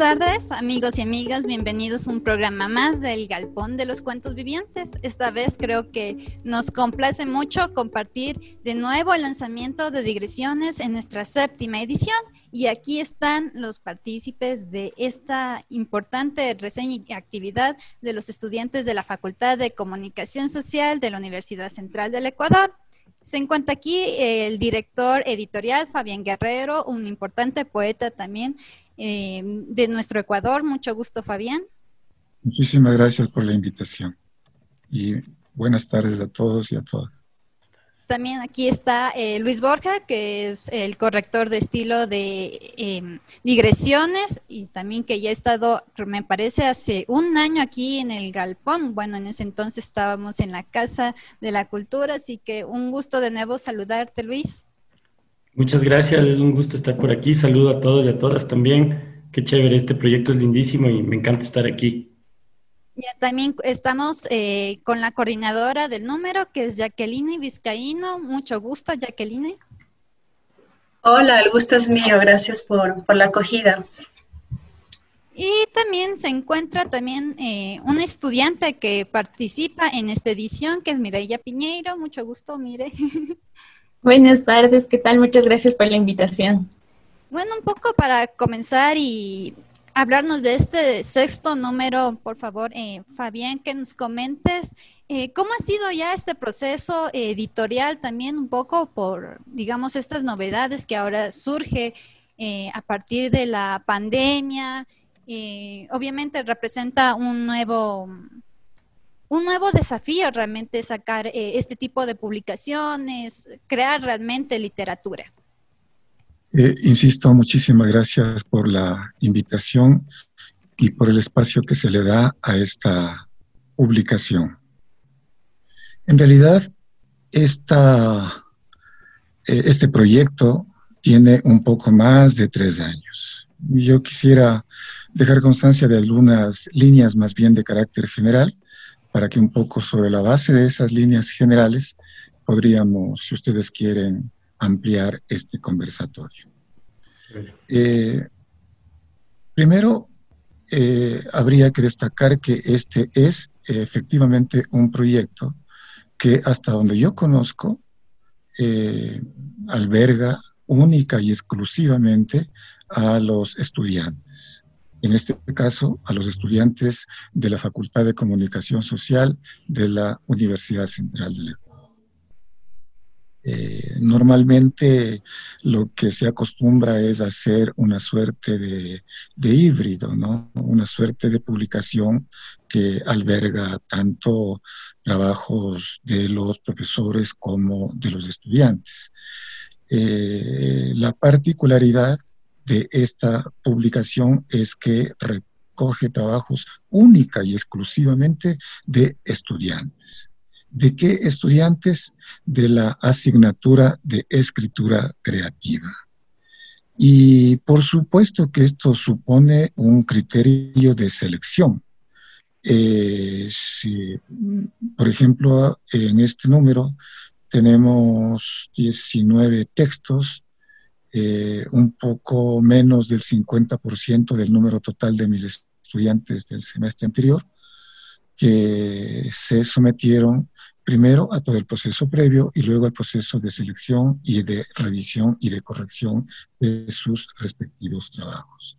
Tardes, amigos y amigas. Bienvenidos a un programa más del Galpón de los Cuentos Vivientes. Esta vez creo que nos complace mucho compartir de nuevo el lanzamiento de digresiones en nuestra séptima edición. Y aquí están los partícipes de esta importante reseña y actividad de los estudiantes de la Facultad de Comunicación Social de la Universidad Central del Ecuador. Se encuentra aquí el director editorial Fabián Guerrero, un importante poeta también eh, de nuestro Ecuador. Mucho gusto, Fabián. Muchísimas gracias por la invitación y buenas tardes a todos y a todas. También aquí está eh, Luis Borja, que es el corrector de estilo de em, digresiones y también que ya ha estado, me parece, hace un año aquí en el Galpón. Bueno, en ese entonces estábamos en la Casa de la Cultura, así que un gusto de nuevo saludarte, Luis. Muchas gracias, es un gusto estar por aquí. Saludo a todos y a todas también. Qué chévere, este proyecto es lindísimo y me encanta estar aquí. Ya, también estamos eh, con la coordinadora del número, que es Jacqueline Vizcaíno. Mucho gusto, Jacqueline. Hola, el gusto es mío. Gracias por, la acogida. Y también se encuentra también eh, un estudiante que participa en esta edición, que es Mireya Piñeiro. Mucho gusto, Mire. Buenas tardes, ¿qué tal? Muchas gracias por la invitación. Bueno, un poco para comenzar y hablarnos de este sexto número, por favor, eh, Fabián, que nos comentes eh, cómo ha sido ya este proceso editorial también un poco por, digamos, estas novedades que ahora surge eh, a partir de la pandemia. obviamente representa un nuevo un nuevo desafío realmente sacar eh, este tipo de publicaciones, crear realmente literatura. Eh, insisto, muchísimas gracias por la invitación y por el espacio que se le da a esta publicación. En realidad, esta, eh, este proyecto tiene un poco más de tres años. Yo quisiera dejar constancia de algunas líneas más bien de carácter general para que un poco sobre la base de esas líneas generales podríamos, si ustedes quieren, ampliar este conversatorio. Eh, primero, eh, habría que destacar que este es efectivamente un proyecto que hasta donde yo conozco eh, alberga única y exclusivamente a los estudiantes en este caso a los estudiantes de la Facultad de Comunicación Social de la Universidad Central del Ecuador. Eh, normalmente lo que se acostumbra es hacer una suerte de, híbrido, ¿no? una suerte de publicación que alberga tanto trabajos de los profesores como de los estudiantes. Eh, la particularidad de esta publicación es que recoge trabajos única y exclusivamente de estudiantes. ¿De qué estudiantes? De la asignatura de escritura creativa. Y por supuesto que esto supone un criterio de selección. Eh, por ejemplo, en este número tenemos 19 textos eh, un poco menos del 50% del número total de mis estudiantes del semestre anterior, que se sometieron primero a todo el proceso previo y luego al proceso de selección y de revisión y de corrección de sus respectivos trabajos.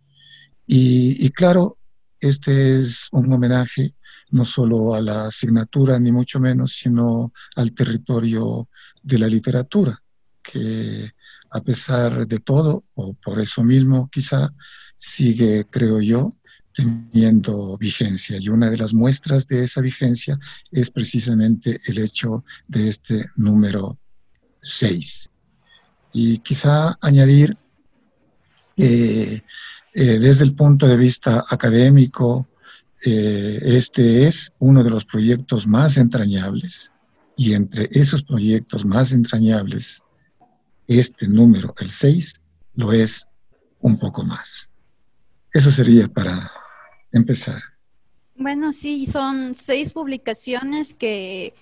Y, y claro, este es un homenaje no solo a la asignatura, ni mucho menos, sino al territorio de la literatura, que a pesar de todo, o por eso mismo quizá, sigue, creo yo, teniendo vigencia. Y una de las muestras de esa vigencia es precisamente el hecho de este número 6. Y quizá añadir, eh, eh, desde el punto de vista académico, eh, este es uno de los proyectos más entrañables y entre esos proyectos más entrañables, este número, el 6, lo es un poco más. Eso sería para empezar. Bueno, sí, son seis publicaciones que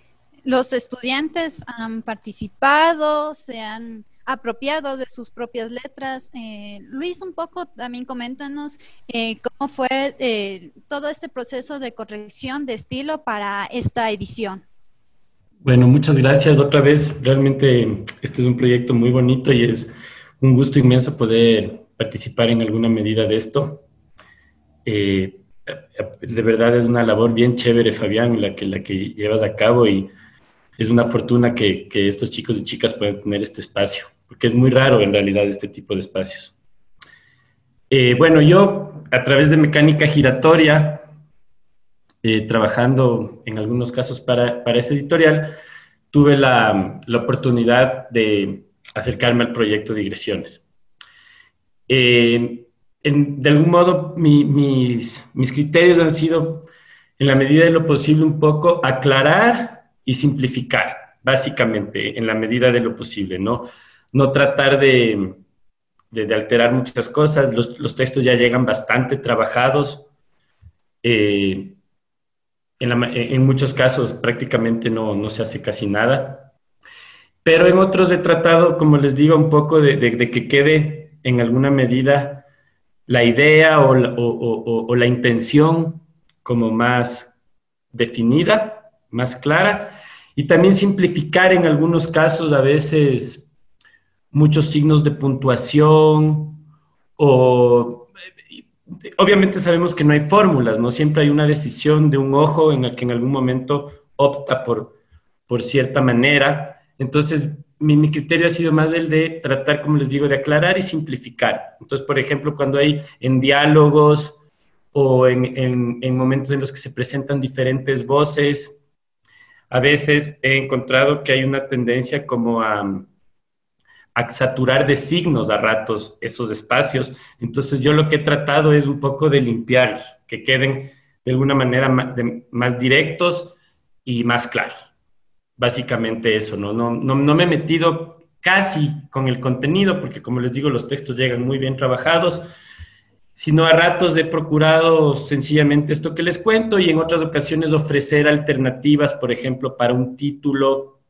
los estudiantes han participado, se han apropiado de sus propias letras. Eh, Luis, un poco también coméntanos eh, cómo fue eh, todo este proceso de corrección de estilo para esta edición. Bueno, muchas gracias otra vez. Realmente este es un proyecto muy bonito y es un gusto inmenso poder participar en alguna medida de esto. de verdad es una labor bien chévere, Fabián, la que, la que llevas a cabo y es una fortuna que, que estos chicos y chicas puedan tener este espacio porque es muy raro en realidad este tipo de espacios. Eh, bueno, yo a través de mecánica giratoria, eh, trabajando en algunos casos para, para ese editorial, tuve la, la, oportunidad de acercarme al proyecto de digresiones. Eh, de algún modo, mis, mis criterios han sido, en la medida de lo posible, un poco aclarar y simplificar, básicamente, en la medida de lo posible, ¿no? no tratar de, alterar muchas cosas. Los, textos ya llegan bastante trabajados. Eh, en, muchos casos prácticamente no, se hace casi nada. Pero en otros he tratado, como les digo, un poco de, que quede en alguna medida la idea o o la intención como más definida, más clara, y también simplificar en algunos casos a veces muchos signos de puntuación o obviamente sabemos que no hay fórmulas, ¿no? Siempre hay una decisión de un ojo en la que en algún momento opta por, por cierta manera. Entonces, mi, criterio ha sido más el de tratar, como les digo, de aclarar y simplificar. Entonces, por ejemplo, cuando hay en diálogos o en, en momentos en los que se presentan diferentes voces, a veces he encontrado que hay una tendencia como a a saturar de signos a ratos esos espacios. Entonces yo lo que he tratado es un poco de limpiarlos, que queden de alguna manera más, directos y más claros. Básicamente eso, ¿no? No, no, no me he metido casi con el contenido, porque como les digo, los textos llegan muy bien trabajados, sino a ratos he procurado sencillamente esto que les cuento y en otras ocasiones ofrecer alternativas, por ejemplo, para un título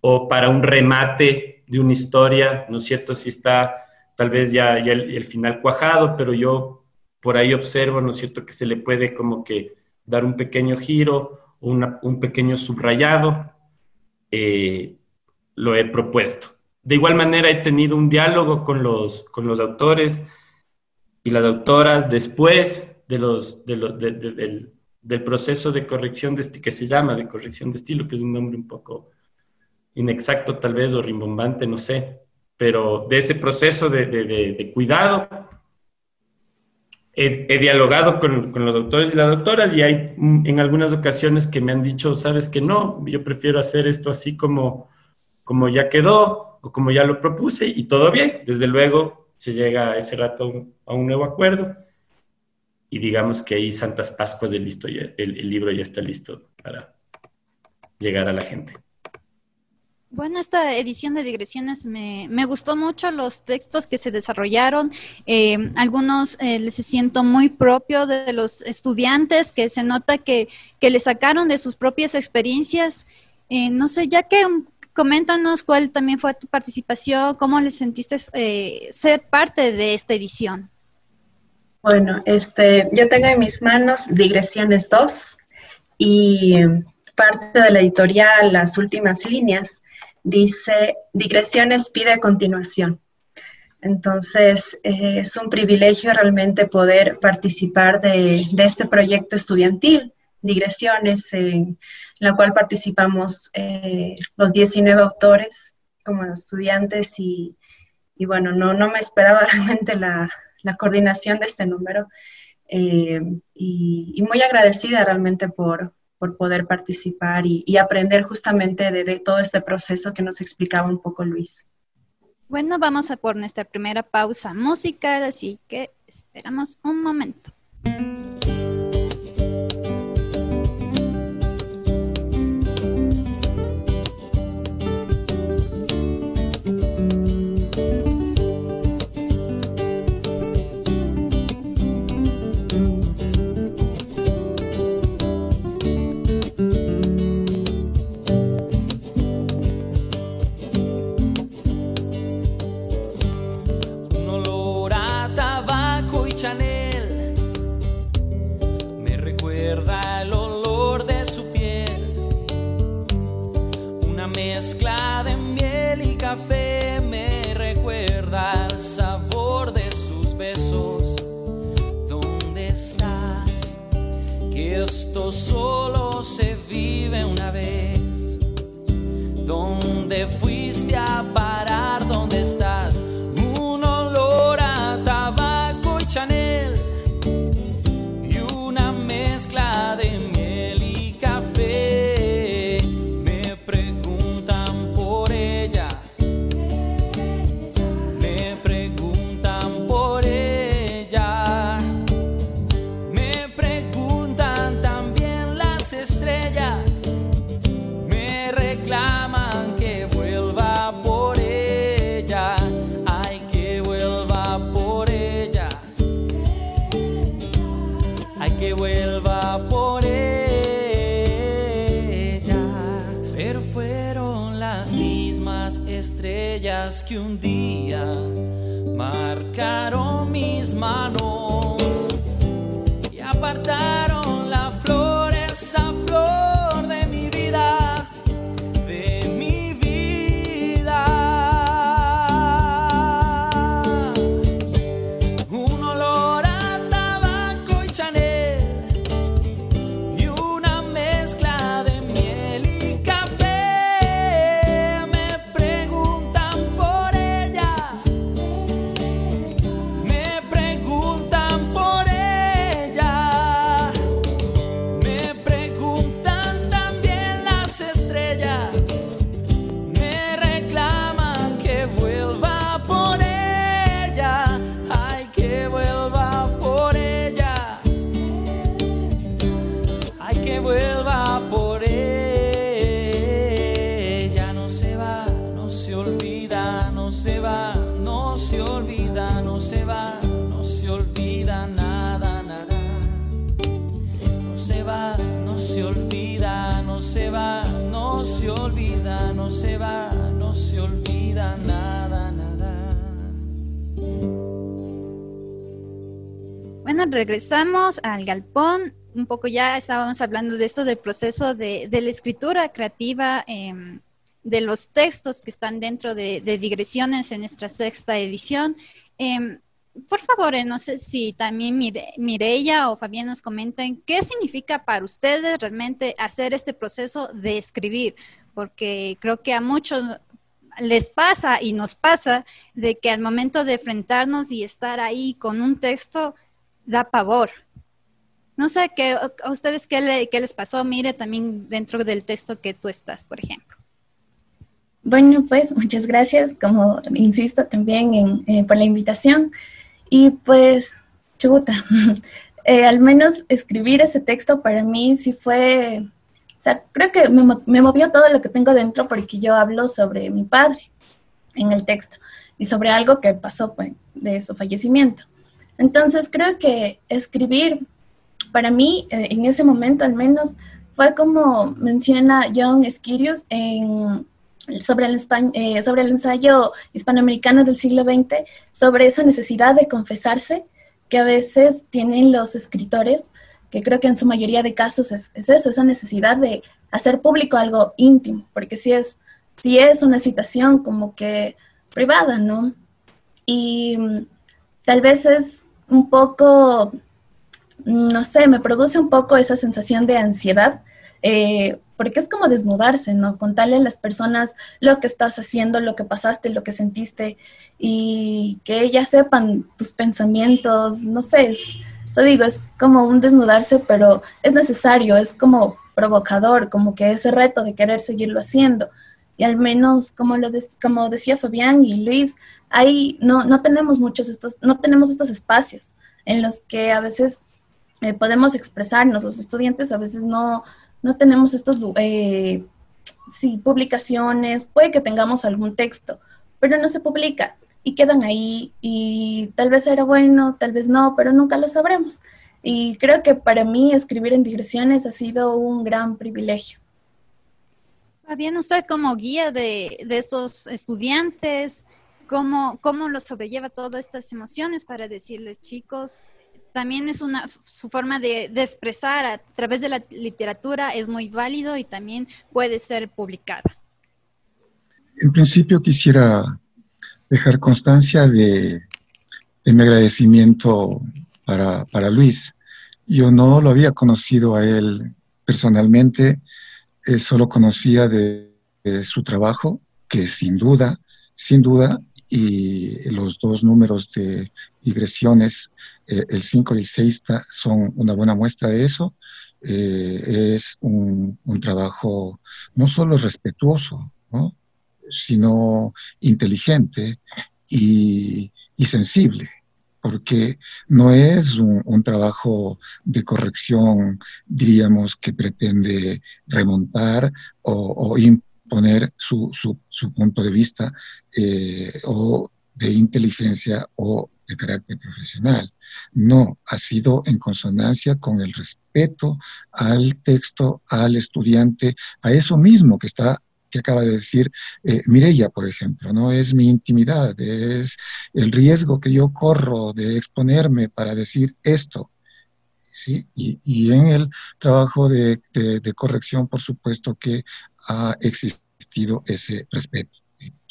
o para un remate de una historia, ¿no es cierto? Si está tal vez ya, el, final cuajado, pero yo por ahí observo, ¿no es cierto?, que se le puede como que dar un pequeño giro, un pequeño subrayado, eh, lo he propuesto. De igual manera he tenido un diálogo con los, con los autores y las autoras después del, del, proceso de corrección de que se llama de corrección de estilo, que es un nombre un poco inexacto tal vez o rimbombante, no sé, pero de ese proceso de, cuidado he, dialogado con, los doctores y las doctoras y hay en algunas ocasiones que me han dicho, sabes que no, yo prefiero hacer esto así como, como ya quedó o como ya lo propuse y todo bien. Desde luego se llega a ese rato a un nuevo acuerdo y digamos que ahí Santas Pascuas de listo, el, el libro ya está listo para llegar a la gente. Bueno, esta edición de digresiones me, me, gustó mucho los textos que se desarrollaron. Eh, algunos eh, les siento muy propio de los estudiantes, que se nota que, que le sacaron de sus propias experiencias. Eh, no sé, ya que coméntanos cuál también fue tu participación, cómo le sentiste eh, ser parte de esta edición. Bueno, este, yo tengo en mis manos Digresiones 2 y parte de la editorial, las últimas líneas dice, digresiones pide continuación. Entonces, eh, es un privilegio realmente poder participar de, este proyecto estudiantil, digresiones, en la cual participamos eh, los 19 autores como estudiantes y, bueno, no, no me esperaba realmente la, coordinación de este número eh, y, muy agradecida realmente por, por poder participar y, aprender justamente de, todo este proceso que nos explicaba un poco Luis. Bueno, vamos a por nuestra primera pausa musical, así que esperamos un momento. Solo regresamos al galpón. Un poco ya estábamos hablando de esto del proceso de, la escritura creativa, em, de los textos que están dentro de, digresiones en nuestra sexta edición. Em, por favor, eh, no sé si también Mire, Mireya o Fabián nos comenten qué significa para ustedes realmente hacer este proceso de escribir, porque creo que a muchos les pasa y nos pasa de que al momento de enfrentarnos y estar ahí con un texto, da pavor. No sé qué, a ustedes qué, qué les pasó, mire también dentro del texto que tú estás, por ejemplo. Bueno, pues muchas gracias, como insisto también en, eh, por la invitación. Y pues, chuta, eh, al menos escribir ese texto para mí sí fue, o sea, creo que me, me, movió todo lo que tengo dentro porque yo hablo sobre mi padre en el texto y sobre algo que pasó pues, de su fallecimiento. Entonces creo que escribir, para mí, eh, en ese momento al menos, fue como menciona John Esquirius sobre, el, eh, sobre el ensayo hispanoamericano del siglo XX, sobre esa necesidad de confesarse que a veces tienen los escritores, que creo que en su mayoría de casos es, eso, esa necesidad de hacer público algo íntimo, porque si es, si es una situación como que privada, ¿no? Y mm, tal vez es un poco, no sé, me produce un poco esa sensación de ansiedad, eh, porque es como desnudarse, ¿no? Contarle a las personas lo que estás haciendo, lo que pasaste, lo que sentiste, y que ellas sepan tus pensamientos, no sé, eso digo, es como un desnudarse, pero es necesario, es como provocador, como que ese reto de querer seguirlo haciendo. Y al menos, como, lo como decía Fabián y Luis, ahí no, no tenemos muchos estos, no tenemos estos espacios en los que a veces eh, podemos expresarnos. Los estudiantes a veces no, no tenemos estos, eh, sí, publicaciones, puede que tengamos algún texto, pero no se publica y quedan ahí y tal vez era bueno, tal vez no, pero nunca lo sabremos. Y creo que para mí escribir en digresiones ha sido un gran privilegio. Fabián, usted como guía de, de estos estudiantes, ¿cómo, ¿cómo lo sobrelleva todas estas emociones para decirles, chicos, también es una, su forma de, de, expresar a través de la literatura es muy válido y también puede ser publicada. En principio quisiera dejar constancia de, de mi agradecimiento para, para, Luis. Yo no lo había conocido a él personalmente, eh, solo conocía de, de, su trabajo, que sin duda, sin duda, y los dos números de digresiones, eh, el 5 y el 6, son una buena muestra de eso. Eh, es un, un, trabajo no solo respetuoso, ¿no? sino inteligente y, y sensible, porque no es un, un, trabajo de corrección, diríamos, que pretende remontar o, o su, su, su, punto de vista eh, o de inteligencia o de carácter profesional. No, ha sido en consonancia con el respeto al texto, al estudiante, a eso mismo que está que acaba de decir eh, por ejemplo, ¿no? Es mi intimidad, es el riesgo que yo corro de exponerme para decir esto. ¿Sí? Y, en el trabajo de, corrección, por supuesto que ha existido ese respeto.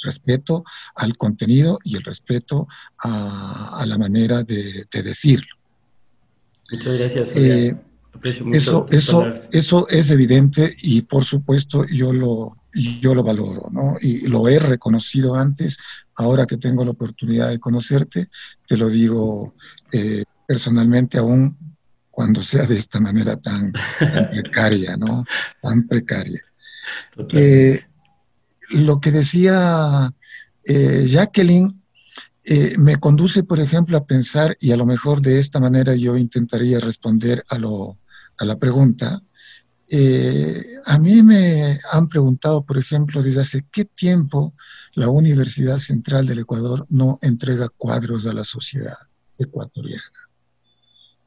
Respeto al contenido y el respeto a, a la manera de, de, decirlo. Muchas gracias. Eh, eso, eso, eso es evidente y por supuesto yo lo, yo lo valoro, ¿no? Y lo he reconocido antes, ahora que tengo la oportunidad de conocerte, te lo digo eh, personalmente aún cuando sea de esta manera tan, tan precaria, ¿no? Tan precaria. Eh, lo que decía eh, Jacqueline eh, me conduce, por ejemplo, a pensar, y a lo mejor de esta manera yo intentaría responder a, lo, a la pregunta, a mí me han preguntado, por ejemplo, desde hace qué tiempo la Universidad Central del Ecuador no entrega cuadros a la sociedad ecuatoriana.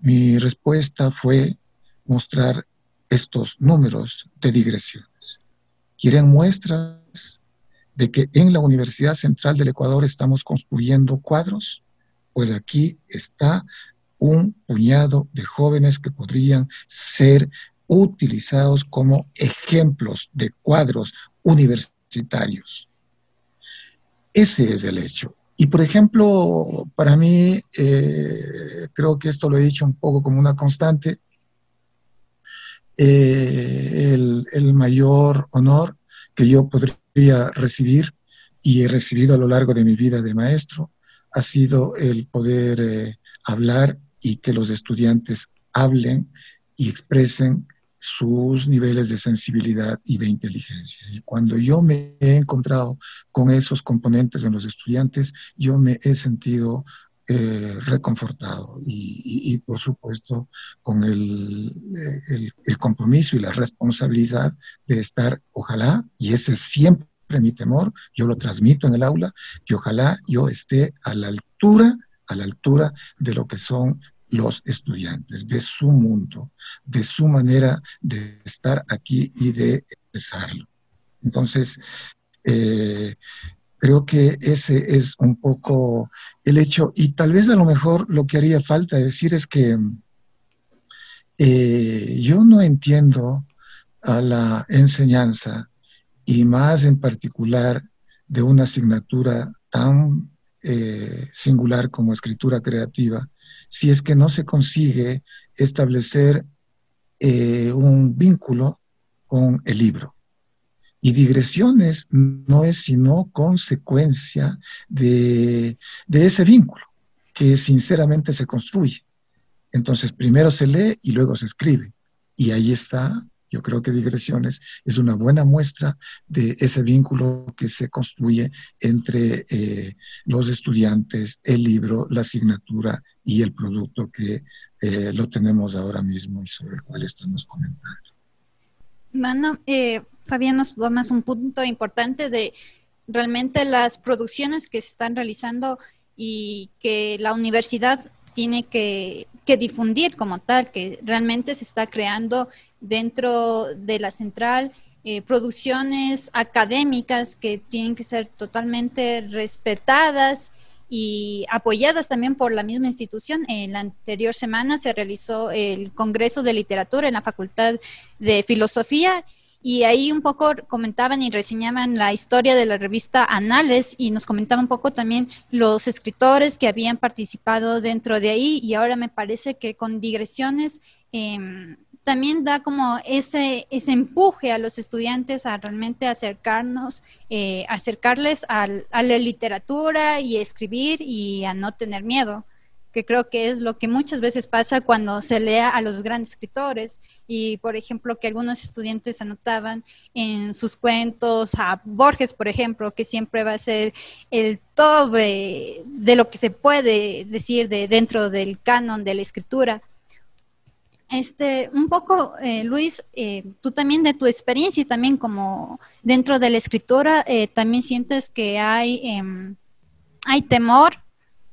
Mi respuesta fue mostrar estos números de digresiones. ¿Quieren muestras de que en la Universidad Central del Ecuador estamos construyendo cuadros? Pues aquí está un puñado de jóvenes que podrían ser utilizados como ejemplos de cuadros universitarios. Ese es el hecho. Y por ejemplo, para mí, eh, creo que esto lo he dicho un poco como una constante, eh, el, mayor honor que yo podría recibir y he recibido a lo largo de mi vida de maestro ha sido el poder eh, hablar y que los estudiantes hablen y expresen sus niveles de sensibilidad y de inteligencia. Y cuando yo me he encontrado con esos componentes en los estudiantes, yo me he sentido eh, reconfortado y, por supuesto con el, el, el, compromiso y la responsabilidad de estar, ojalá, y ese es siempre mi temor, yo lo transmito en el aula, que ojalá yo esté a la altura, a la altura de lo que son los estudiantes, de su mundo, de su manera de estar aquí y de expresarlo. Entonces, eh, creo que ese es un poco el hecho y tal vez a lo mejor lo que haría falta decir es que eh, yo no entiendo a la enseñanza y más en particular de una asignatura tan eh, singular como escritura creativa, si es que no se consigue establecer eh, un vínculo con el libro. Y digresiones no es sino consecuencia de, de ese vínculo que sinceramente se construye. Entonces, primero se lee y luego se escribe. Y ahí está Yo creo que digresiones es una buena muestra de ese vínculo que se construye entre eh, los estudiantes, el libro, la asignatura y el producto que eh, lo tenemos ahora mismo y sobre el cual estamos comentando. Bueno, eh, Fabián nos más un punto importante de realmente las producciones que se están realizando y que la universidad tiene que, difundir como tal, que realmente se está creando dentro de la central eh, producciones académicas que tienen que ser totalmente respetadas y apoyadas también por la misma institución. En la anterior semana se realizó el Congreso de Literatura en la Facultad de Filosofía y ahí un poco comentaban y reseñaban la historia de la revista Anales y nos comentaban un poco también los escritores que habían participado dentro de ahí y ahora me parece que con digresiones em, también da como ese, ese empuje a los estudiantes a realmente acercarnos, eh, acercarles a la literatura y escribir y a no tener miedo que creo que es lo que muchas veces pasa cuando se lea a los grandes escritores y por ejemplo que algunos estudiantes anotaban en sus cuentos a Borges por ejemplo que siempre va a ser el tope de lo que se puede decir de dentro del canon de la escritura. Este un poco eh, Luis eh, tú también de tu experiencia y también como dentro de la escritura eh, también sientes que hay em, hay temor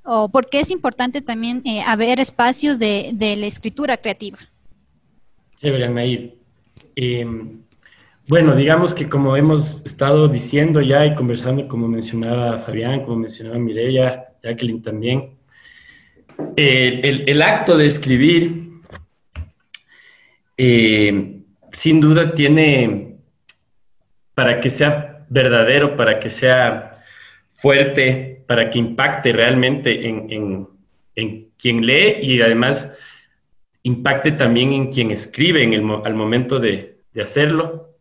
o por qué es importante también eh, haber espacios de, la escritura creativa. Chévere, Anaid. Em, bueno, digamos que como hemos estado diciendo ya y conversando, como mencionaba Fabián, como mencionaba Mireya, Jacqueline también, el, acto de escribir eh, sin duda tiene, para que sea verdadero, para que sea fuerte, para que impacte realmente en, quien lee y además impacte también en quien escribe en el, al momento de, hacerlo.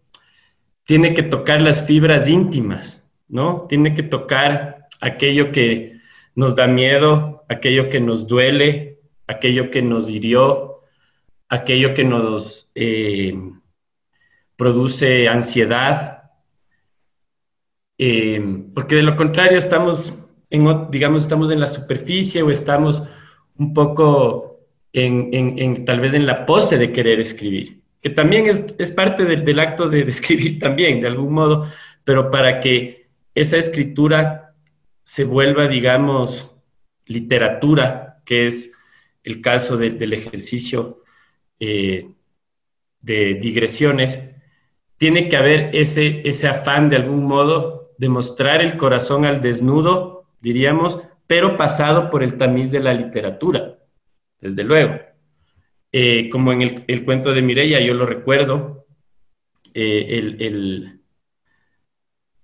Tiene que tocar las fibras íntimas, ¿no? Tiene que tocar aquello que nos da miedo, aquello que nos duele, aquello que nos hirió, aquello que nos eh, produce ansiedad, eh, porque de lo contrario estamos digamos, estamos en la superficie o estamos un poco en, tal vez en la pose de querer escribir, que también es, parte del, acto de, escribir también, de algún modo, pero para que esa escritura se vuelva, digamos, literatura, que es el caso del ejercicio eh, de digresiones, tiene que haber ese, ese afán de algún modo de mostrar el corazón al desnudo diríamos, pero pasado por el tamiz de la literatura, desde luego. Eh, como en el, cuento de Mireya, yo lo recuerdo, eh, el,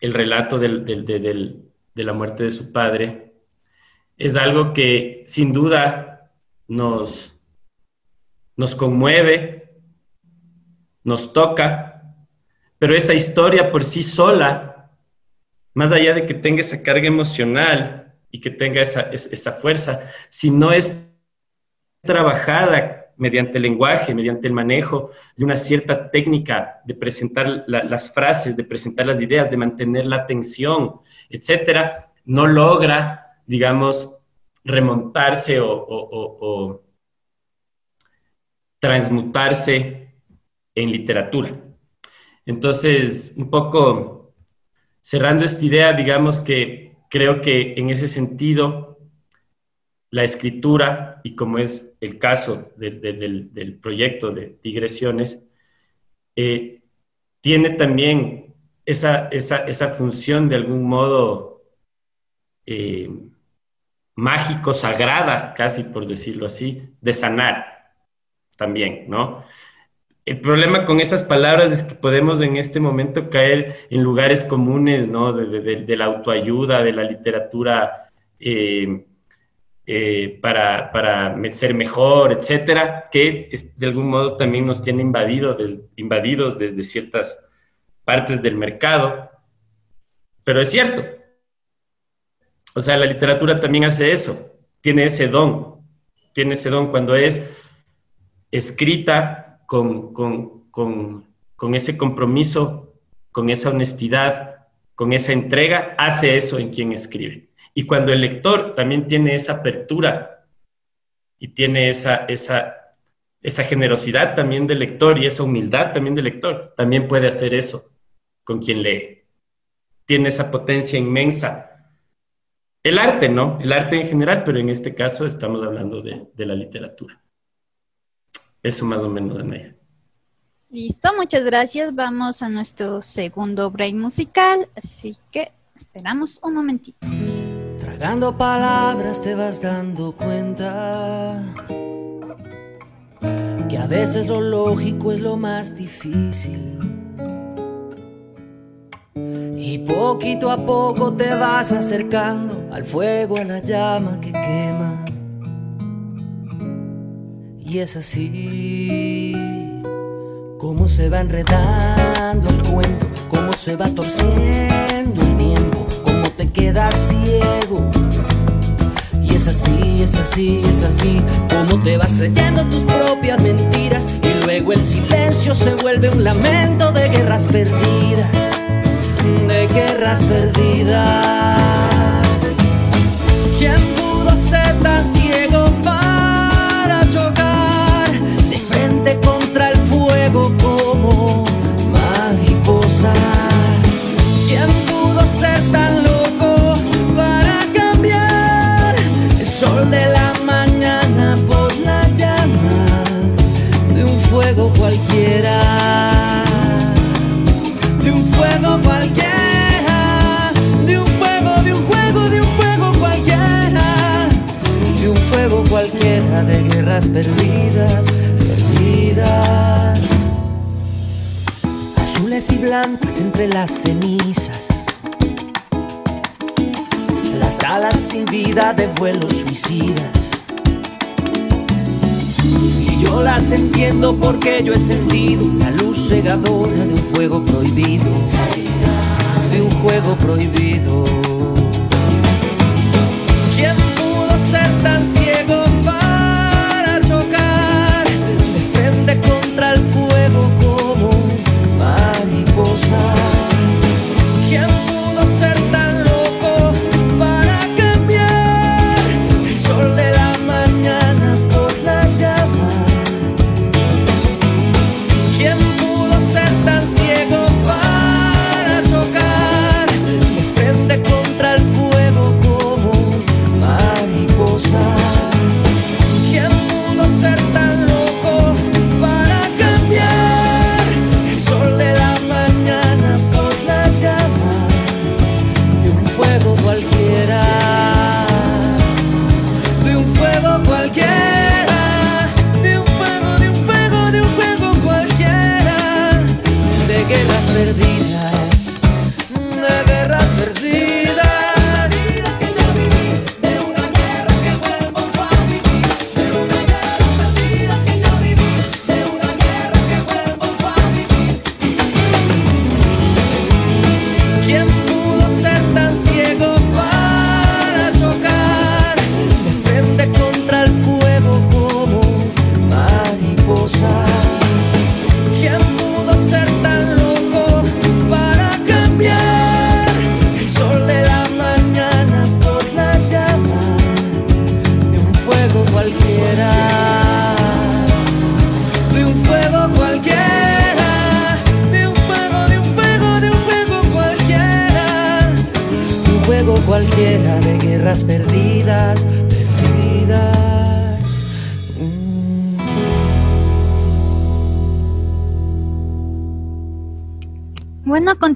relato de la muerte de su padre, es algo que sin duda nos, nos conmueve, nos toca, pero esa historia por sí sola más allá de que tenga esa carga emocional y que tenga esa, fuerza, si no es trabajada mediante el lenguaje, mediante el manejo de una cierta técnica de presentar las frases, de presentar las ideas, de mantener la atención, etcétera, no logra, digamos, remontarse o transmutarse en literatura. Entonces, un poco cerrando esta idea, digamos que creo que en ese sentido, la escritura, y como es el caso del, proyecto de digresiones, eh, tiene también esa, esa, función de algún modo eh, mágico, sagrada, casi por decirlo así, de sanar también, ¿no? El problema con esas palabras es que podemos en este momento caer en lugares comunes, ¿no? De, la autoayuda, de la literatura eh, eh, para, ser mejor, etcétera, que de algún modo también nos tiene invadido, invadidos desde ciertas partes del mercado. Pero es cierto. O sea, la literatura también hace eso, tiene ese don, tiene ese don cuando es escrita con, con ese compromiso, con esa honestidad, con esa entrega, hace eso en quien escribe. Y cuando el lector también tiene esa apertura y tiene esa, esa, esa generosidad también del lector y esa humildad también del lector, también puede hacer eso con quien lee. Tiene esa potencia inmensa. El arte, ¿no? El arte en general, pero en este caso estamos hablando de, de la literatura. Eso más o menos, de Listo, muchas gracias. Vamos a nuestro segundo break musical, así que esperamos un momentito. Tragando palabras te vas dando cuenta que a veces lo lógico es lo más difícil. Y poquito a poco te vas acercando al fuego, a la llama que quema. Y es así como se va enredando el cuento, cómo se va torciendo el tiempo, cómo te quedas ciego. Y es así, es así, es así, como te vas creyendo tus propias mentiras y luego el silencio se vuelve un lamento de guerras perdidas, de guerras perdidas. ¿Quién fuego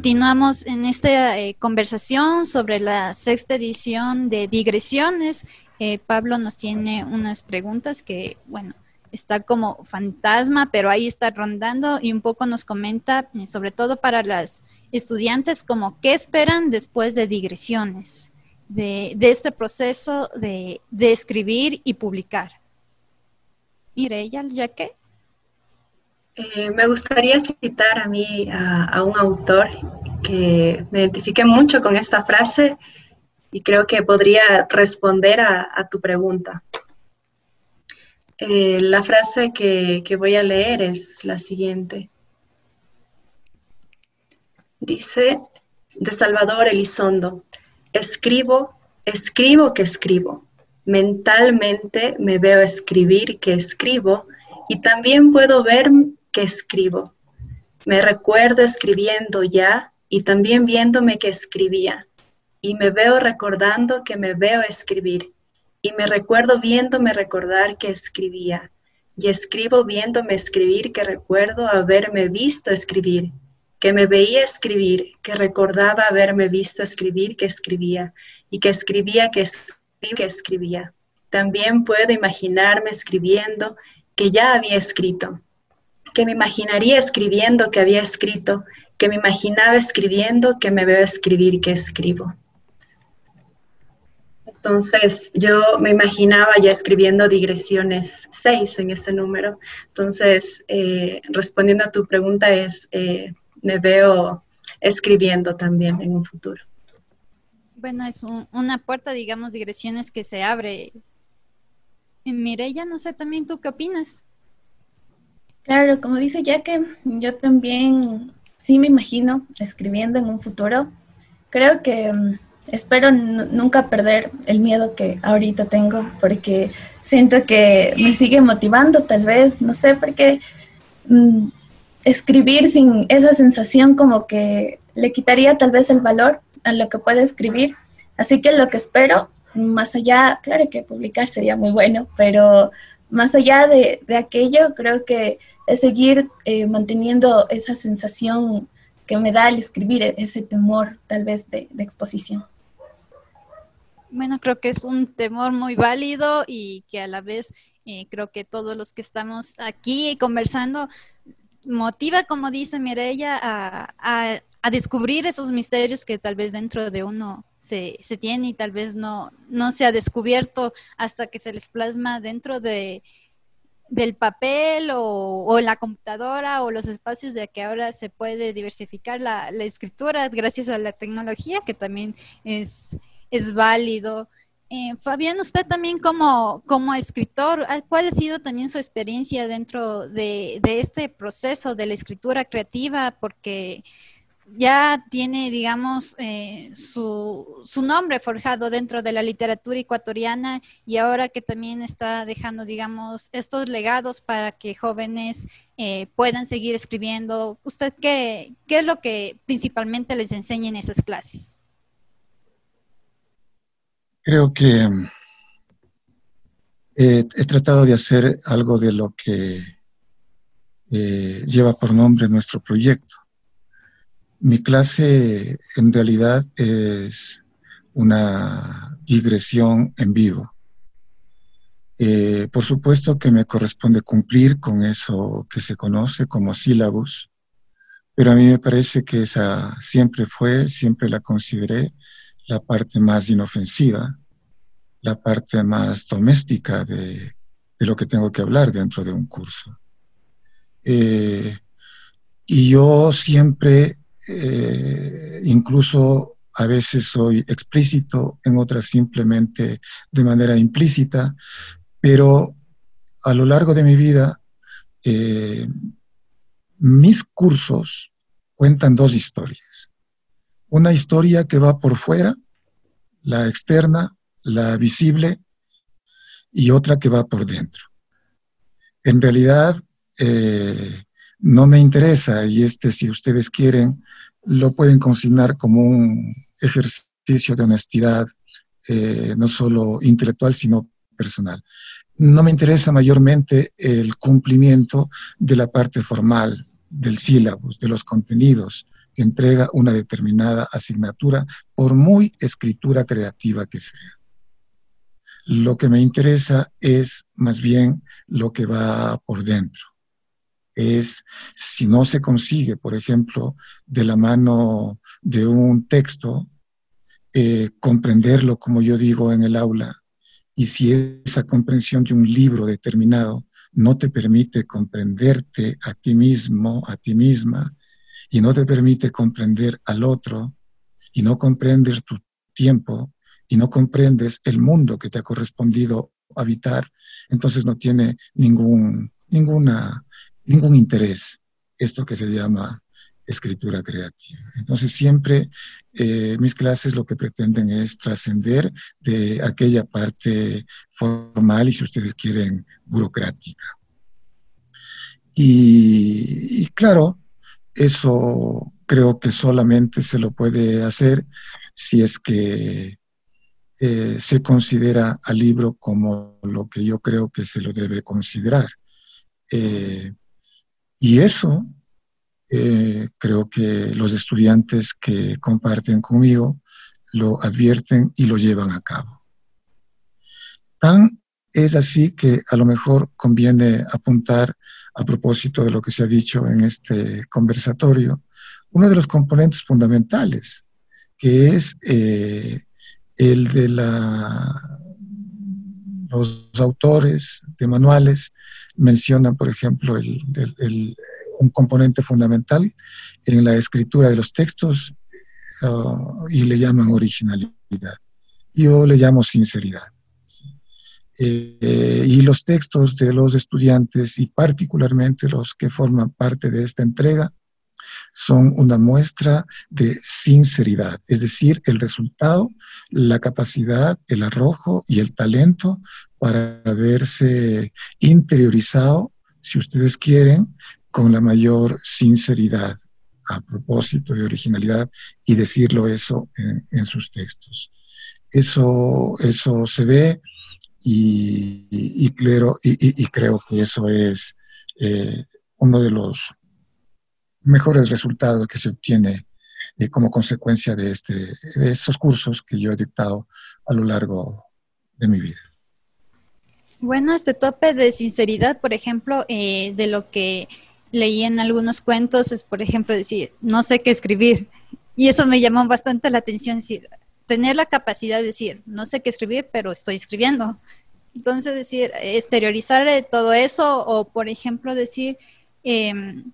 continuamos en esta eh, conversación sobre la sexta edición de Digresiones. Eh, Pablo nos tiene unas preguntas que, bueno, está como fantasma, pero ahí está rondando y un poco nos comenta, eh, sobre todo para las estudiantes, como qué esperan después de Digresiones, de, este proceso de, escribir y publicar. Mire, ya, ya que. Eh, me gustaría citar a mí a, un autor que me identifique mucho con esta frase y creo que podría responder a, tu pregunta. Eh, la frase que voy a leer es la siguiente. Dice de Salvador Elizondo, escribo, escribo que escribo. Mentalmente me veo escribir que escribo y también puedo ver que escribo. Me recuerdo escribiendo ya y también viéndome que escribía. Y me veo recordando que me veo escribir. Y me recuerdo viéndome recordar que escribía. Y escribo viéndome escribir que recuerdo haberme visto escribir. Que me veía escribir, que recordaba haberme visto escribir que escribía. Y que escribía que escribía que escribía. También puedo imaginarme escribiendo que ya había escrito, que me imaginaría escribiendo que había escrito, que me imaginaba escribiendo que me veo escribir que escribo. Entonces, yo me imaginaba ya escribiendo digresiones 6 en ese número. Entonces, eh, respondiendo a tu pregunta es, eh, me veo escribiendo también en un futuro. Bueno, es una puerta, digamos, digresiones que se abre Mireya, no sé también tú qué opinas. Claro, como dice ya que yo también sí me imagino escribiendo en un futuro. Creo que mm, espero nunca perder el miedo que ahorita tengo, porque siento que me sigue motivando, tal vez, no sé, porque mm, escribir sin esa sensación como que le quitaría tal vez el valor a lo que puede escribir. Así que lo que espero más allá, claro que publicar sería muy bueno, pero más allá de, aquello, creo que es seguir eh, manteniendo esa sensación que me da al escribir, e-, ese temor tal vez de, exposición. Bueno, creo que es un temor muy válido y que a la vez eh, creo que todos los que estamos aquí conversando motiva, como dice Mireya, a, a descubrir esos misterios que tal vez dentro de uno se, se, tiene y tal vez no, no se ha descubierto hasta que se les plasma dentro de, del papel o, o, la computadora o los espacios de que ahora se puede diversificar la, la escritura gracias a la tecnología que también es, es válido. Eh, Fabián, usted también como, como escritor, ¿cuál ha sido también su experiencia dentro de, de este proceso de la escritura creativa? Porque ya tiene, digamos, eh, su, su, nombre forjado dentro de la literatura ecuatoriana y ahora que también está dejando, digamos, estos legados para que jóvenes eh, puedan seguir escribiendo. ¿Usted qué, qué es lo que principalmente les enseña en esas clases? Creo que eh, he tratado de hacer algo de lo que lleva por nombre nuestro proyecto mi clase en realidad es una digresión en vivo. Eh, por supuesto que me corresponde cumplir con eso que se conoce como sílabus, pero a mí me parece que esa siempre fue, siempre la consideré la parte más inofensiva, la parte más doméstica de, lo que tengo que hablar dentro de un curso. Eh, y yo siempre eh, incluso a veces soy explícito, en otras simplemente de manera implícita, pero a lo largo de mi vida, eh, mis cursos cuentan dos historias. Una historia que va por fuera, la externa, la visible, y otra que va por dentro. En realidad, eh, no me interesa y este, si ustedes quieren, lo pueden consignar como un ejercicio de honestidad, eh, no solo intelectual, sino personal. No me interesa mayormente el cumplimiento de la parte formal, del sílabus, de los contenidos que entrega una determinada asignatura, por muy escritura creativa que sea. Lo que me interesa es más bien lo que va por dentro es si no se consigue, por ejemplo, de la mano de un texto, eh, comprenderlo, como yo digo en el aula, y si esa comprensión de un libro determinado no te permite comprenderte a ti mismo, a ti misma, y no te permite comprender al otro, y no comprendes tu tiempo, y no comprendes el mundo que te ha correspondido habitar, entonces no tiene ningún, ninguna ningún interés esto que se llama escritura creativa. Entonces siempre eh, mis clases lo que pretenden es trascender de aquella parte formal y si ustedes quieren burocrática. Y, claro, eso creo que solamente se lo puede hacer si es que eh, se considera al libro como lo que yo creo que se lo debe considerar. Eh, y eso eh, creo que los estudiantes que comparten conmigo lo advierten y lo llevan a cabo. Tan es así que a lo mejor conviene apuntar a propósito de lo que se ha dicho en este conversatorio, uno de los componentes fundamentales, que es eh, el de los autores de manuales mencionan, por ejemplo, el, un componente fundamental en la escritura de los textos uh, y le llaman originalidad. Yo le llamo sinceridad. Eh, y los textos de los estudiantes y particularmente los que forman parte de esta entrega son una muestra de sinceridad, es decir, el resultado, la capacidad, el arrojo y el talento para haberse interiorizado, si ustedes quieren, con la mayor sinceridad a propósito de originalidad y decirlo eso en, sus textos. Eso, eso se ve y, y, creo que eso es eh, uno de los mejores resultados que se obtiene eh, como consecuencia de, este, de estos cursos que yo he dictado a lo largo de mi vida. Bueno, este tope de sinceridad, por ejemplo, eh, de lo que leí en algunos cuentos es, por ejemplo, decir, no sé qué escribir. Y eso me llamó bastante la atención, decir, tener la capacidad de decir, no sé qué escribir, pero estoy escribiendo. Entonces, decir, exteriorizar todo eso o, por ejemplo, decir, em,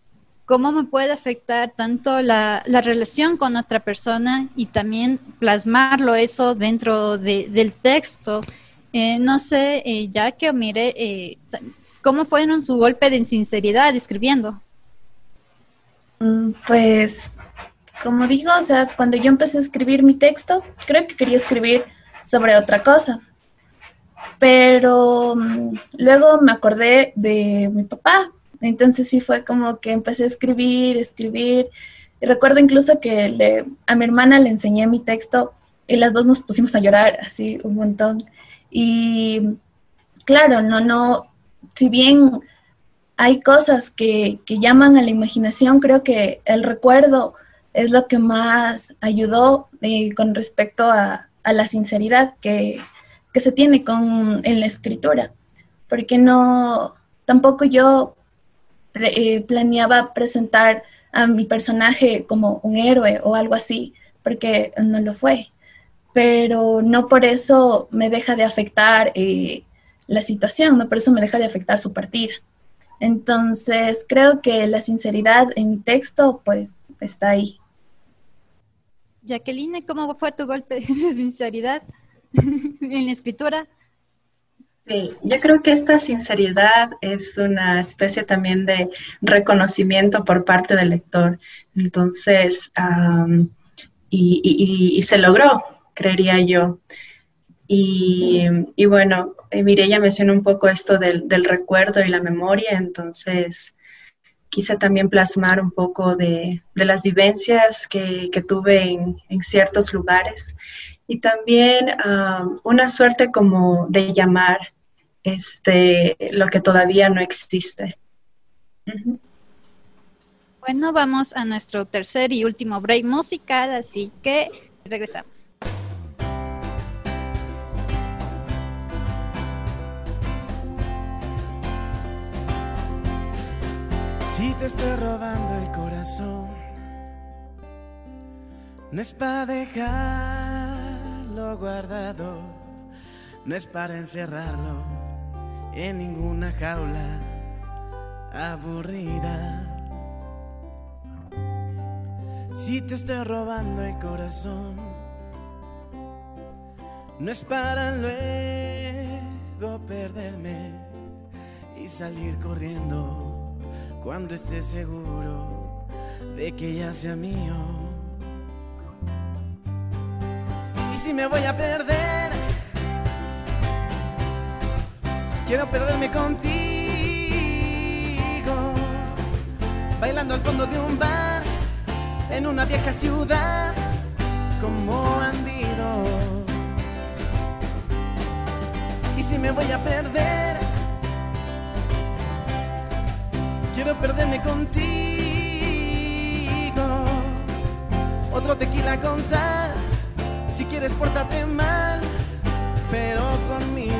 cómo me puede afectar tanto la, relación con otra persona y también plasmarlo eso dentro del texto. Eh, no sé, eh, ya que mire, eh, ¿Cómo fueron su golpe de insinceridad escribiendo? Mm, pues, como digo, o sea, cuando yo empecé a escribir mi texto, creo que quería escribir sobre otra cosa. Pero mm, luego me acordé de mi papá. Entonces sí fue como que empecé a escribir, escribir. Y recuerdo incluso que a mi hermana le enseñé mi texto y las dos nos pusimos a llorar así un montón. Y claro, no, no, si bien hay cosas que, llaman a la imaginación, creo que el recuerdo es lo que más ayudó eh, con respecto a, la sinceridad que, se tiene con, en la escritura, porque no, tampoco yo eh, planeaba presentar a mi personaje como un héroe o algo así, porque no lo fue, pero no por eso me deja de afectar eh, la situación, ¿no? Por eso me deja de afectar su partida. Entonces, creo que la sinceridad en mi texto, pues, está ahí. Jacqueline, ¿cómo fue tu golpe de sinceridad en la escritura? Yo creo que esta sinceridad es una especie también de reconocimiento por parte del lector. Entonces, y, se logró, creería yo. Y, bueno, eh, Mireya mencionó un poco esto del, recuerdo y la memoria, entonces quise también plasmar un poco de, las vivencias que, tuve en, ciertos lugares y también una suerte como de llamar este, lo que todavía no existe. Bueno, vamos a nuestro tercer y último break musical, así que regresamos. Si te estoy robando el corazón, no es para dejarlo guardado, no es para encerrarlo en ninguna jaula aburrida. Si te estoy robando el corazón, no es para luego perderme y salir corriendo cuando esté seguro de que ya sea mío. Y si me voy a perder, quiero perderme contigo, bailando al fondo de un bar en una vieja ciudad como bandidos. Y si me voy a perder, quiero perderme contigo. Otro tequila con sal, si quieres pórtate mal, pero conmigo.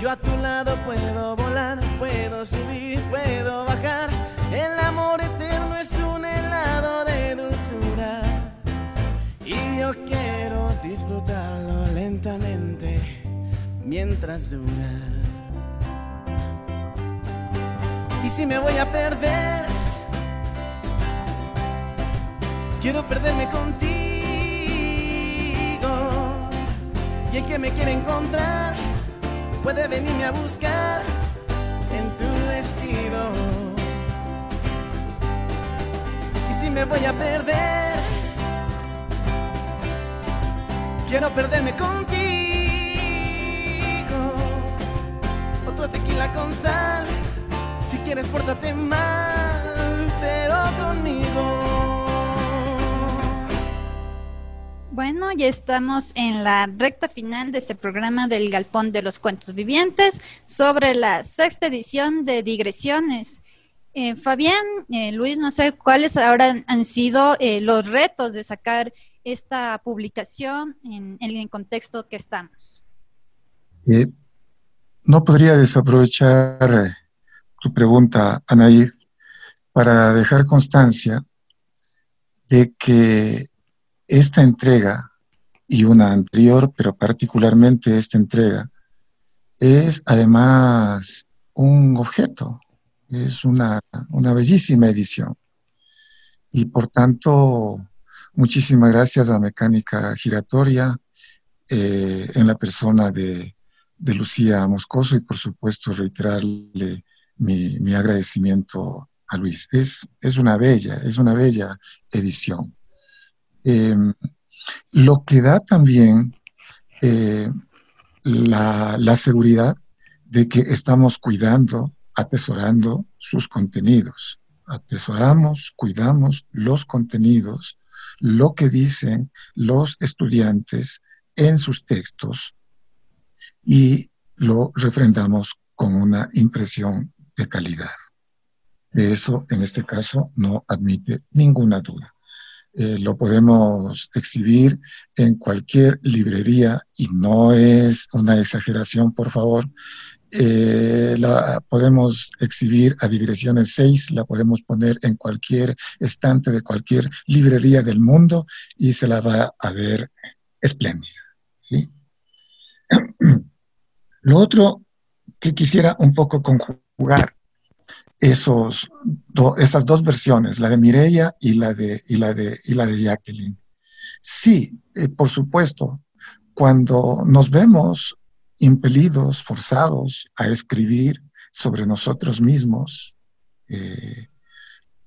Yo a tu lado puedo volar, puedo subir, puedo bajar. El amor eterno es de dulzura y yo quiero disfrutarlo lentamente mientras dura. Y si me voy a perder, quiero perderme contigo. Y el que me quiere encontrar puede venirme a buscar en tu vestido me voy a perder. Quiero perderme contigo. Otro tequila con sal. Si quieres, pórtate mal, pero conmigo. Bueno, ya estamos en la recta final de este programa del Galpón de los Cuentos Vivientes sobre la sexta edición de Digresiones. Eh, Fabián, eh, Luis, no sé cuáles ahora han sido eh, los retos de sacar esta publicación en, el contexto que estamos. no podría desaprovechar tu pregunta, Anaid, para dejar constancia de que esta entrega y una anterior, pero particularmente esta entrega, es además un objeto, es una, bellísima edición. Y por tanto, muchísimas gracias a Mecánica Giratoria, eh, en la persona de, Lucía Moscoso y por supuesto reiterarle mi, agradecimiento a Luis. Es, es, una bella, es una bella edición. Em, lo que da también eh, la, la seguridad de que estamos cuidando atesorando sus contenidos. Atesoramos, cuidamos los contenidos, lo que dicen los estudiantes en sus textos y lo refrendamos con una impresión de calidad. De eso, en este caso, no admite ninguna duda. Eh, lo podemos exhibir en cualquier librería y no es una exageración, por favor, eh, la podemos exhibir a digresiones 6, la podemos poner en cualquier estante de cualquier librería del mundo y se la va a ver espléndida. ¿sí? Lo otro que quisiera un poco conjugar esos esas dos versiones, la de Mireia y la de, y la de, y la de Jacqueline. Sí, eh, por supuesto, cuando nos vemos impelidos, forzados a escribir sobre nosotros mismos, eh,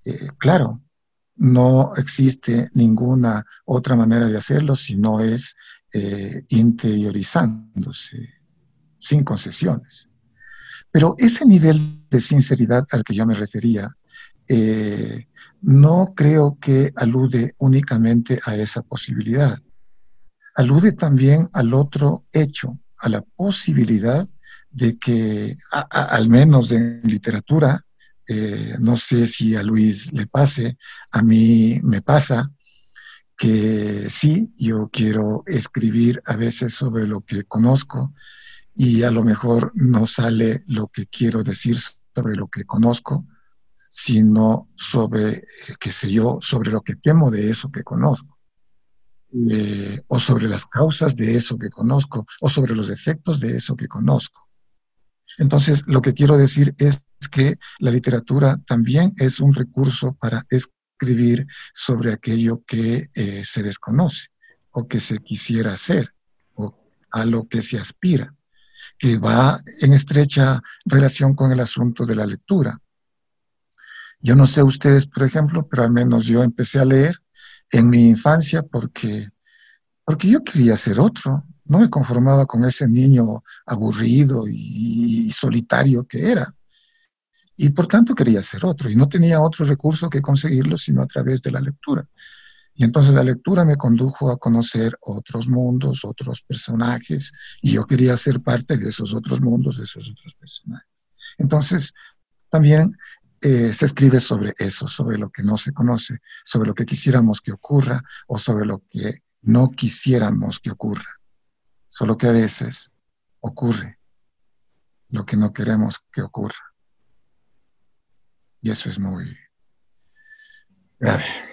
eh, claro, no existe ninguna otra manera de hacerlo si no es interiorizándose, sin concesiones. Pero ese nivel de sinceridad al que yo me refería, no creo que alude únicamente a esa posibilidad. Alude también al otro hecho, a la posibilidad de que, al menos en literatura, eh, no sé si a Luis le pase, a mí me pasa, que sí, yo quiero escribir a veces sobre lo que conozco y a lo mejor no sale lo que quiero decir sobre lo que conozco, sino sobre, eh, qué sé yo, sobre lo que temo de eso que conozco, eh, o sobre las causas de eso que conozco, o sobre los efectos de eso que conozco. Entonces, lo que quiero decir es que la literatura también es un recurso para escribir sobre aquello que eh, se desconoce o que se quisiera hacer o a lo que se aspira, que va en estrecha relación con el asunto de la lectura. Yo no sé ustedes, por ejemplo, pero al menos yo empecé a leer en mi infancia porque, porque yo quería ser otro. No me conformaba con ese niño aburrido y, solitario que era. Y por tanto quería ser otro. Y no tenía otro recurso que conseguirlo sino a través de la lectura. Y entonces la lectura me condujo a conocer otros mundos, otros personajes, y yo quería ser parte de esos otros mundos, de esos otros personajes. Entonces, también eh, se escribe sobre eso, sobre lo que no se conoce, sobre lo que quisiéramos que ocurra o sobre lo que no quisiéramos que ocurra. Solo que a veces ocurre lo que no queremos que ocurra. Y eso es muy grave.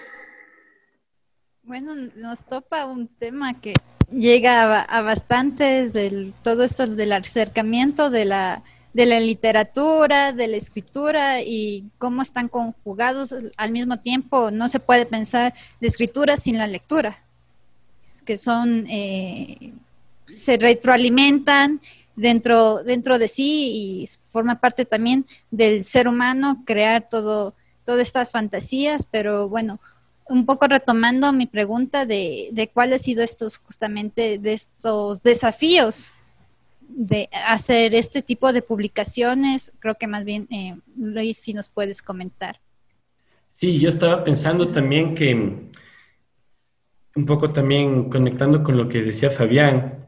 Bueno, nos topa un tema que llega a, a bastantes del todo esto del acercamiento de la de la literatura, de la escritura y cómo están conjugados al mismo tiempo. No se puede pensar de escritura sin la lectura, que son, eh, se retroalimentan dentro, dentro de sí y forma parte también del ser humano crear todo, todas estas fantasías, pero bueno, un poco retomando mi pregunta de, de cuáles han sido estos justamente de estos desafíos de hacer este tipo de publicaciones? Creo que más bien, eh, Luis, si nos puedes comentar. Sí, yo estaba pensando también que, un poco también conectando con lo que decía Fabián,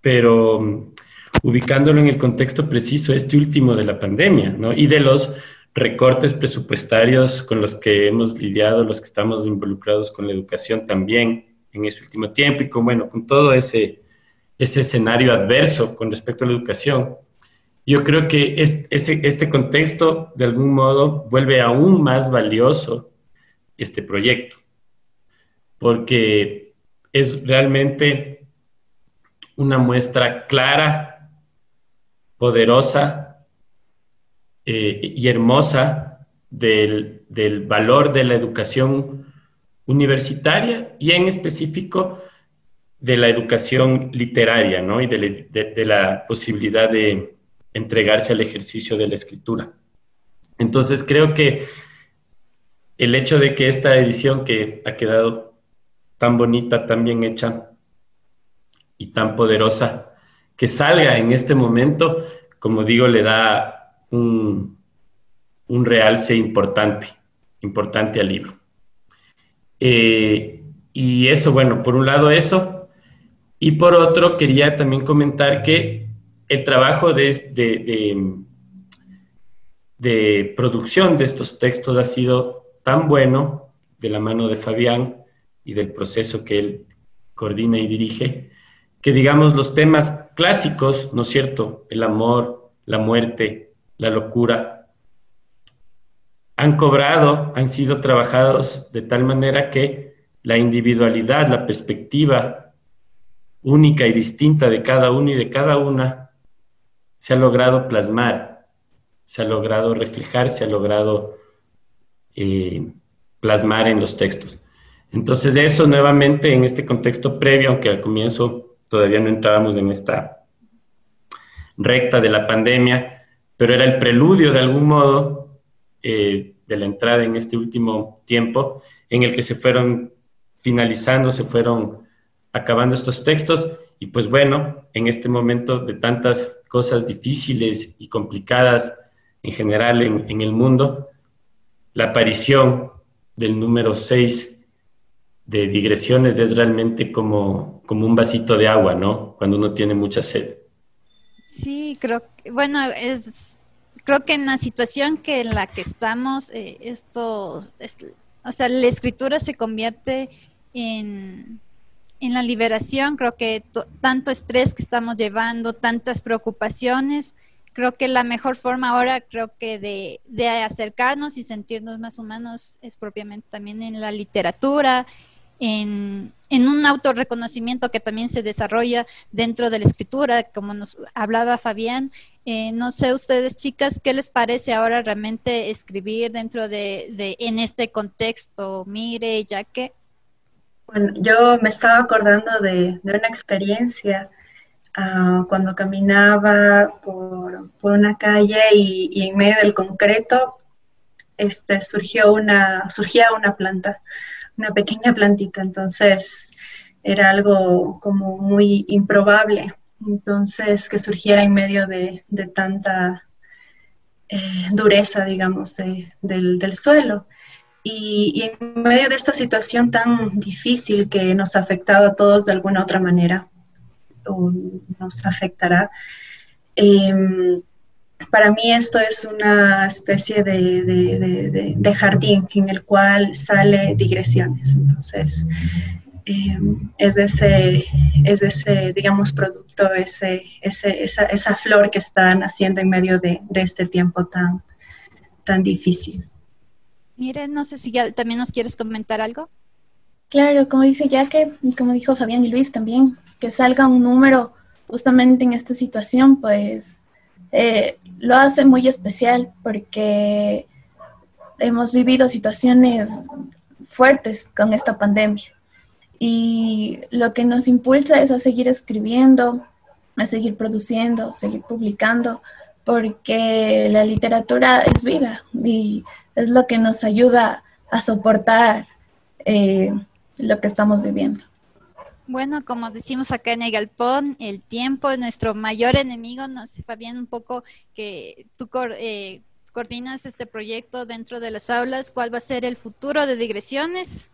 pero um, ubicándolo en el contexto preciso, este último de la pandemia, ¿no? Y de los recortes presupuestarios con los que hemos lidiado, los que estamos involucrados con la educación también en este último tiempo y con, bueno, con todo ese ese escenario adverso con respecto a la educación, yo creo que este, este contexto de algún modo vuelve aún más valioso este proyecto, porque es realmente una muestra clara, poderosa eh, y hermosa del, del valor de la educación universitaria y en específico de la educación literaria, ¿no? Y de, la posibilidad de entregarse al ejercicio de la escritura. Entonces creo que el hecho de que esta edición que ha quedado tan bonita, tan bien hecha y tan poderosa, que salga en este momento, como digo, le da un, realce importante, importante al libro. Eh, y eso, bueno, por un lado eso, y por otro, quería también comentar que el trabajo de, de, producción de estos textos ha sido tan bueno de la mano de Fabián y del proceso que él coordina y dirige, que digamos los temas clásicos, ¿no es cierto? El amor, la muerte, la locura, han cobrado, han sido trabajados de tal manera que la individualidad, la perspectiva única y distinta de cada uno y de cada una, se ha logrado plasmar, se ha logrado reflejar, se ha logrado eh, plasmar en los textos. Entonces, de eso nuevamente en este contexto previo, aunque al comienzo todavía no entrábamos en esta recta de la pandemia, pero era el preludio de algún modo eh, de la entrada en este último tiempo en el que se fueron finalizando, se fueron acabando estos textos y pues bueno, en este momento de tantas cosas difíciles y complicadas en general en, el mundo, la aparición del número 6 de digresiones es realmente como, como un vasito de agua, ¿no? Cuando uno tiene mucha sed. Sí, creo que, bueno, es, creo que en la situación que en la que estamos, eh, esto, o sea, la escritura se convierte en, en la liberación, creo que tanto estrés que estamos llevando, tantas preocupaciones, creo que la mejor forma ahora, creo que de, de acercarnos y sentirnos más humanos es propiamente también en la literatura, en, en un autorreconocimiento que también se desarrolla dentro de la escritura, como nos hablaba Fabián. Eh, no sé ustedes, chicas, ¿qué les parece ahora realmente escribir dentro de, en este contexto? Mire, ya que... Bueno, yo me estaba acordando de, de una experiencia uh, cuando caminaba por, por una calle y, y, en medio del concreto este, surgió una, surgía una planta una pequeña plantita, entonces era algo como muy improbable, entonces que surgiera en medio de, tanta eh, dureza, digamos, del, suelo. Y, en medio de esta situación tan difícil que nos ha afectado a todos de alguna otra manera, o nos afectará, em, para mí esto es una especie de, jardín en el cual sale digresiones. Entonces, eh, es, ese, es ese, digamos, producto, ese, esa, flor que está naciendo en medio de, este tiempo tan, tan difícil. Mire, no sé si ya también nos quieres comentar algo. Claro, como dice ya que, como dijo Fabián y Luis también, que salga un número justamente en esta situación, pues eh, lo hace muy especial porque hemos vivido situaciones fuertes con esta pandemia y lo que nos impulsa es a seguir escribiendo, a seguir produciendo, seguir publicando, porque la literatura es vida y es lo que nos ayuda a soportar eh, lo que estamos viviendo. Bueno, como decimos acá en el galpón, el tiempo es nuestro mayor enemigo. No sé, Fabián, un poco que tú eh, coordinas este proyecto dentro de las aulas. ¿Cuál va a ser el futuro de digresiones?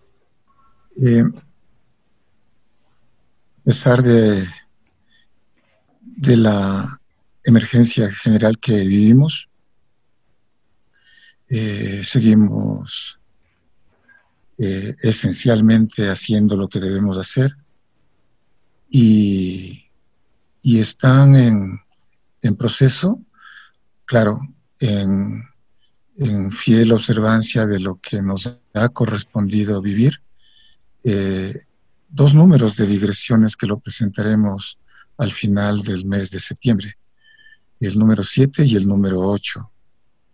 Eh, a pesar de, de la emergencia general que vivimos, eh, seguimos esencialmente haciendo lo que debemos hacer y, están en, proceso, claro, en, fiel observancia de lo que nos ha correspondido vivir. Eh, dos números de digresiones que lo presentaremos al final del mes de septiembre, el número 7 y el número 8,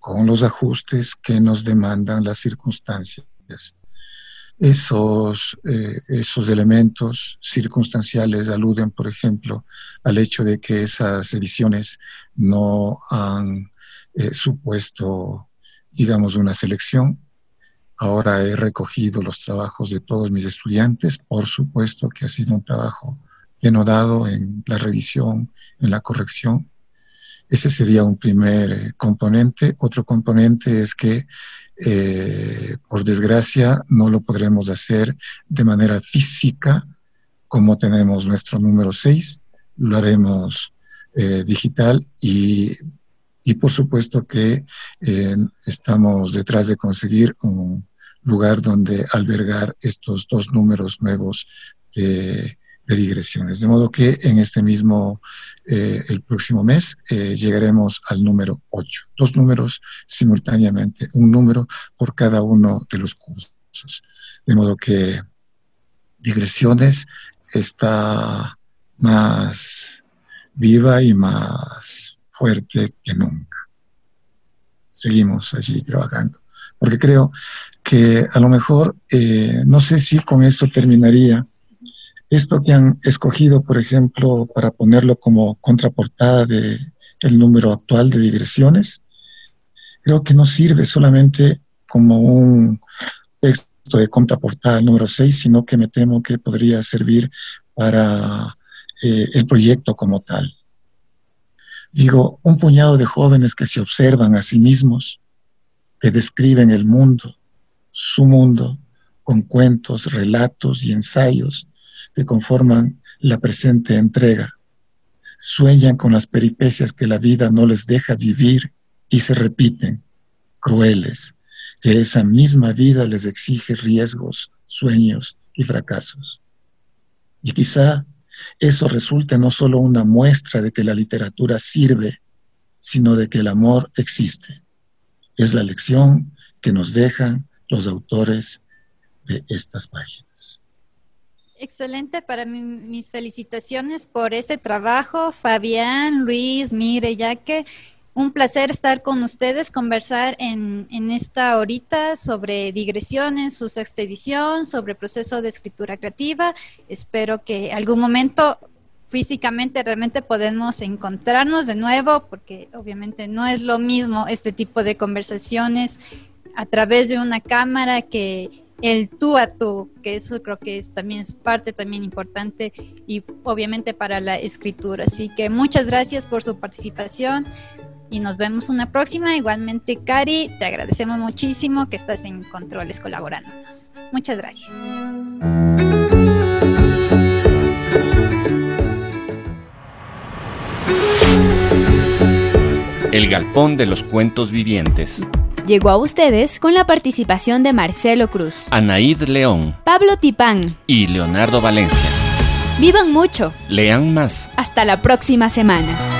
con los ajustes que nos demandan las circunstancias esos, eh, esos elementos circunstanciales aluden, por ejemplo, al hecho de que esas ediciones no han eh, supuesto, digamos, una selección. Ahora he recogido los trabajos de todos mis estudiantes. Por supuesto que ha sido un trabajo denodado en la revisión, en la corrección. Ese sería un primer eh, componente. Otro componente es que eh, por desgracia, no lo podremos hacer de manera física como tenemos nuestro número 6, lo haremos eh, digital y, y, por supuesto que eh, estamos detrás de conseguir un lugar donde albergar estos dos números nuevos de de digresiones. De modo que en este mismo, eh, el próximo mes, eh, llegaremos al número 8. Dos números simultáneamente, un número por cada uno de los cursos. De modo que digresiones está más viva y más fuerte que nunca. Seguimos allí trabajando. Porque creo que a lo mejor, eh, no sé si con esto terminaría, esto que han escogido, por ejemplo, para ponerlo como contraportada de el número actual de digresiones, creo que no sirve solamente como un texto de contraportada número 6, sino que me temo que podría servir para eh, el proyecto como tal. Digo, un puñado de jóvenes que se observan a sí mismos, que describen el mundo, su mundo, con cuentos, relatos y ensayos, que conforman la presente entrega. Sueñan con las peripecias que la vida no les deja vivir y se repiten, crueles, que esa misma vida les exige riesgos, sueños y fracasos. Y quizá eso resulte no solo una muestra de que la literatura sirve sino de que el amor existe. Es la lección que nos dejan los autores de estas páginas. Excelente, para mí, mis felicitaciones por este trabajo, Fabián, Luis, Mire, ya que un placer estar con ustedes, conversar en, en, esta horita sobre digresiones, su sexta edición, sobre proceso de escritura creativa. Espero que algún momento físicamente realmente podemos encontrarnos de nuevo, porque obviamente no es lo mismo este tipo de conversaciones a través de una cámara que el tú a tú, que eso creo que es también es parte también importante y obviamente para la escritura. Así que muchas gracias por su participación y nos vemos una próxima. Igualmente, Cari, te agradecemos muchísimo que estás en controles colaborándonos. Muchas gracias. El Galpón de los Cuentos Vivientes. Llegó a ustedes con la participación de Marcelo Cruz, Anaíd León, Pablo Tipán y Leonardo Valencia. Vivan mucho. Lean más. Hasta la próxima semana.